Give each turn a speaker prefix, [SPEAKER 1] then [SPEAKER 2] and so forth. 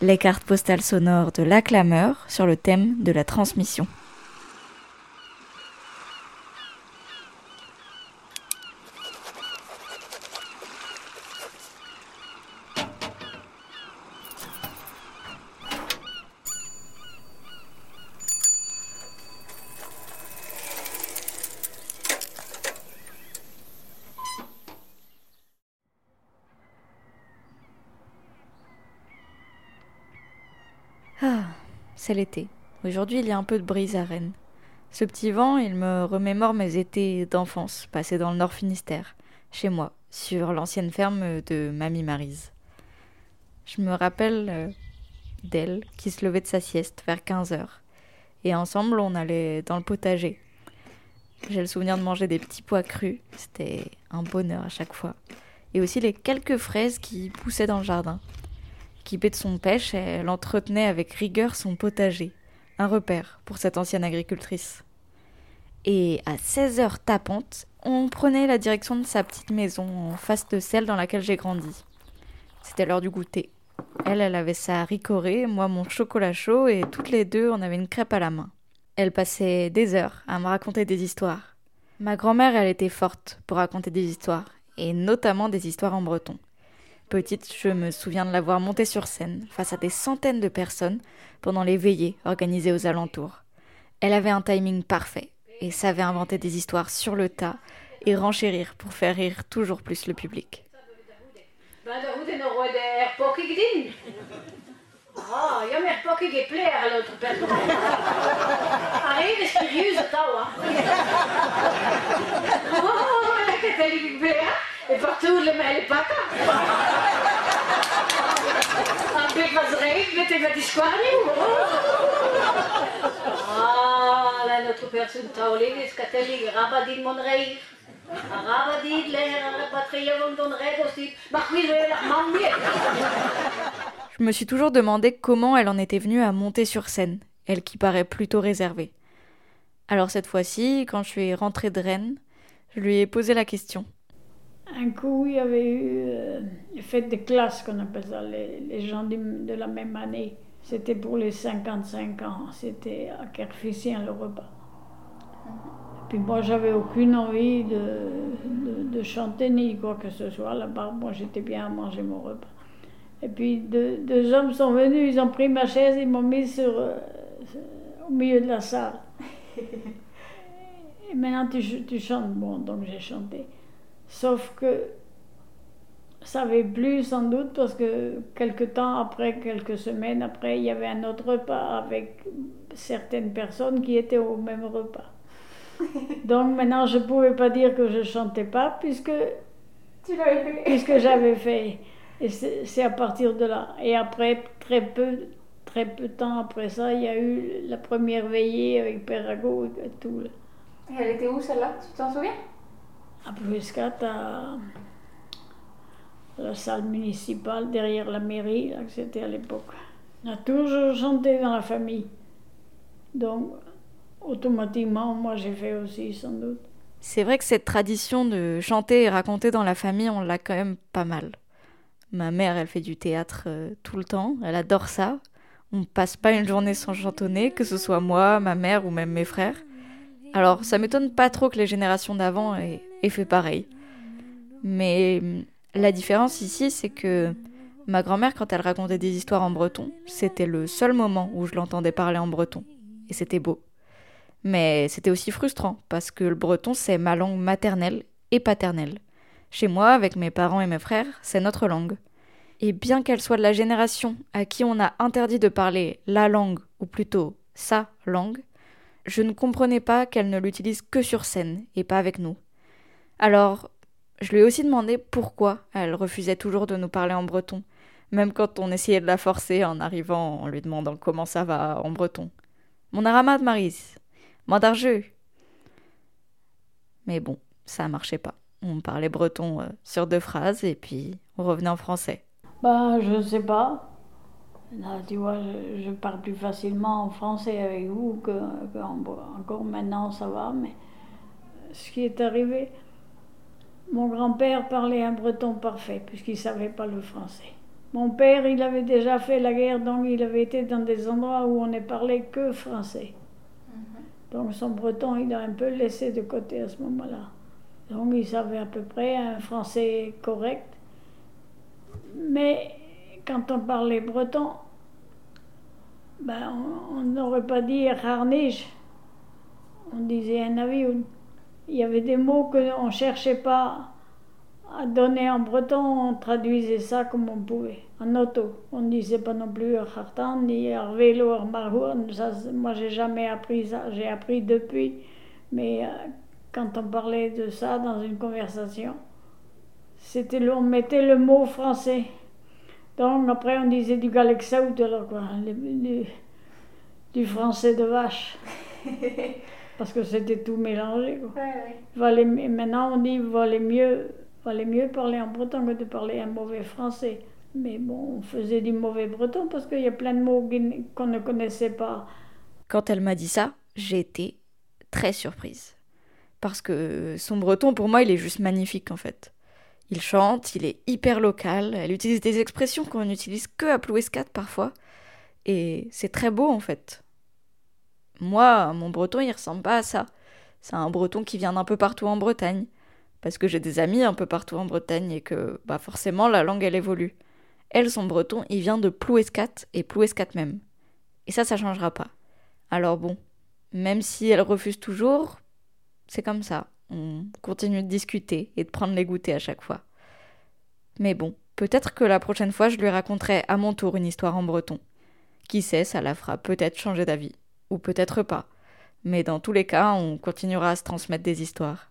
[SPEAKER 1] les cartes postales sonores de l'acclameur sur le thème de la transmission. Ah, c'est l'été. Aujourd'hui, il y a un peu de brise à Rennes. Ce petit vent, il me remémore mes étés d'enfance passés dans le Nord Finistère, chez moi, sur l'ancienne ferme de Mamie Marise. Je me rappelle euh, d'elle qui se levait de sa sieste vers 15 heures. Et ensemble, on allait dans le potager. J'ai le souvenir de manger des petits pois crus. C'était un bonheur à chaque fois. Et aussi les quelques fraises qui poussaient dans le jardin. Équipée de son pêche, elle entretenait avec rigueur son potager, un repère pour cette ancienne agricultrice. Et à 16 heures tapantes, on prenait la direction de sa petite maison en face de celle dans laquelle j'ai grandi. C'était l'heure du goûter. Elle, elle avait sa ricorée, moi mon chocolat chaud, et toutes les deux, on avait une crêpe à la main. Elle passait des heures à me raconter des histoires. Ma grand-mère, elle était forte pour raconter des histoires, et notamment des histoires en breton. Petite, je me souviens de la voir monter sur scène face à des centaines de personnes pendant les veillées organisées aux alentours. Elle avait un timing parfait et savait inventer des histoires sur le tas et renchérir pour faire rire toujours plus le public. Je me suis toujours demandé comment elle en était venue à monter sur scène, elle qui paraît plutôt réservée. Alors cette fois-ci, quand je suis rentrée de Rennes, je lui ai posé la question.
[SPEAKER 2] Un coup, il y avait eu euh, les fêtes de classe, qu'on appelle ça, les, les gens de, de, la même année. C'était pour les 55 ans. C'était à Kerfissien, le repas. Puis moi, j'avais aucune envie de, de, de, chanter ni quoi que ce soit là-bas. Moi, j'étais bien à manger mon repas. Et puis, deux, deux, hommes sont venus, ils ont pris ma chaise, ils m'ont mis sur, euh, au milieu de la salle. Et maintenant, tu, tu chantes. Bon, donc j'ai chanté. Sauf que ça avait plu sans doute parce que quelques temps après, quelques semaines après, il y avait un autre repas avec certaines personnes qui étaient au même repas. Donc maintenant, je ne pouvais pas dire que je ne chantais pas puisque, puisque j'avais fait. Et c'est à partir de là. Et après, très peu, très peu de temps après ça, il y a eu la première veillée avec Perrago et tout.
[SPEAKER 3] Et elle était où celle-là? Tu t'en souviens?
[SPEAKER 2] À la salle municipale derrière la mairie, là, que c'était à l'époque. On a toujours chanté dans la famille. Donc, automatiquement, moi j'ai fait aussi, sans doute.
[SPEAKER 1] C'est vrai que cette tradition de chanter et raconter dans la famille, on l'a quand même pas mal. Ma mère, elle fait du théâtre euh, tout le temps, elle adore ça. On passe pas une journée sans chantonner, que ce soit moi, ma mère ou même mes frères. Alors, ça m'étonne pas trop que les générations d'avant aient, aient, fait pareil. Mais hum, la différence ici, c'est que ma grand-mère, quand elle racontait des histoires en breton, c'était le seul moment où je l'entendais parler en breton. Et c'était beau. Mais c'était aussi frustrant, parce que le breton, c'est ma langue maternelle et paternelle. Chez moi, avec mes parents et mes frères, c'est notre langue. Et bien qu'elle soit de la génération à qui on a interdit de parler la langue, ou plutôt sa langue, je ne comprenais pas qu'elle ne l'utilise que sur scène et pas avec nous. Alors, je lui ai aussi demandé pourquoi elle refusait toujours de nous parler en breton, même quand on essayait de la forcer en arrivant en lui demandant comment ça va en breton. Mon aramad Maris, mandarjeu. Mais bon, ça marchait pas. On parlait breton euh, sur deux phrases et puis on revenait en français.
[SPEAKER 2] Bah, je sais pas. Là, tu vois, je, parle plus facilement en français avec vous que, que en, encore maintenant, ça va. Mais ce qui est arrivé, mon grand-père parlait un breton parfait, puisqu'il ne savait pas le français. Mon père, il avait déjà fait la guerre, donc il avait été dans des endroits où on ne parlait que français. Donc son breton, il a un peu laissé de côté à ce moment-là. Donc il savait à peu près un français correct. Mais quand on parlait breton, ben, on n'aurait pas dit harniche, on disait un avion. Il y avait des mots qu'on ne cherchait pas à donner en breton, on traduisait ça comme on pouvait, en auto. On ne disait pas non plus hartan, ni vélo, ça Moi, j'ai jamais appris ça, j'ai appris depuis. Mais euh, quand on parlait de ça dans une conversation, c'était on mettait le mot français. Donc après, on disait du galexaout, alors quoi, du français de vache. Parce que c'était tout mélangé. Quoi. Ouais, maintenant, on dit qu'il valait mieux valait mieux parler en breton que de parler un mauvais français. Mais bon, on faisait du mauvais breton parce qu'il y a plein de mots qu'on ne connaissait pas.
[SPEAKER 1] Quand elle m'a dit ça, j'ai été très surprise. Parce que son breton, pour moi, il est juste magnifique en fait. Il chante, il est hyper local, elle utilise des expressions qu'on n'utilise que à Plouescat parfois. Et c'est très beau en fait. Moi, mon breton, il ressemble pas à ça. C'est un breton qui vient d'un peu partout en Bretagne parce que j'ai des amis un peu partout en Bretagne et que bah forcément la langue elle évolue. Elle, son breton, il vient de Plouescat et Plouescat même. Et ça, ça changera pas. Alors bon, même si elle refuse toujours, c'est comme ça. On continue de discuter et de prendre les goûters à chaque fois. Mais bon, peut-être que la prochaine fois, je lui raconterai à mon tour une histoire en breton. Qui sait, ça la fera peut-être changer d'avis. Ou peut-être pas. Mais dans tous les cas, on continuera à se transmettre des histoires.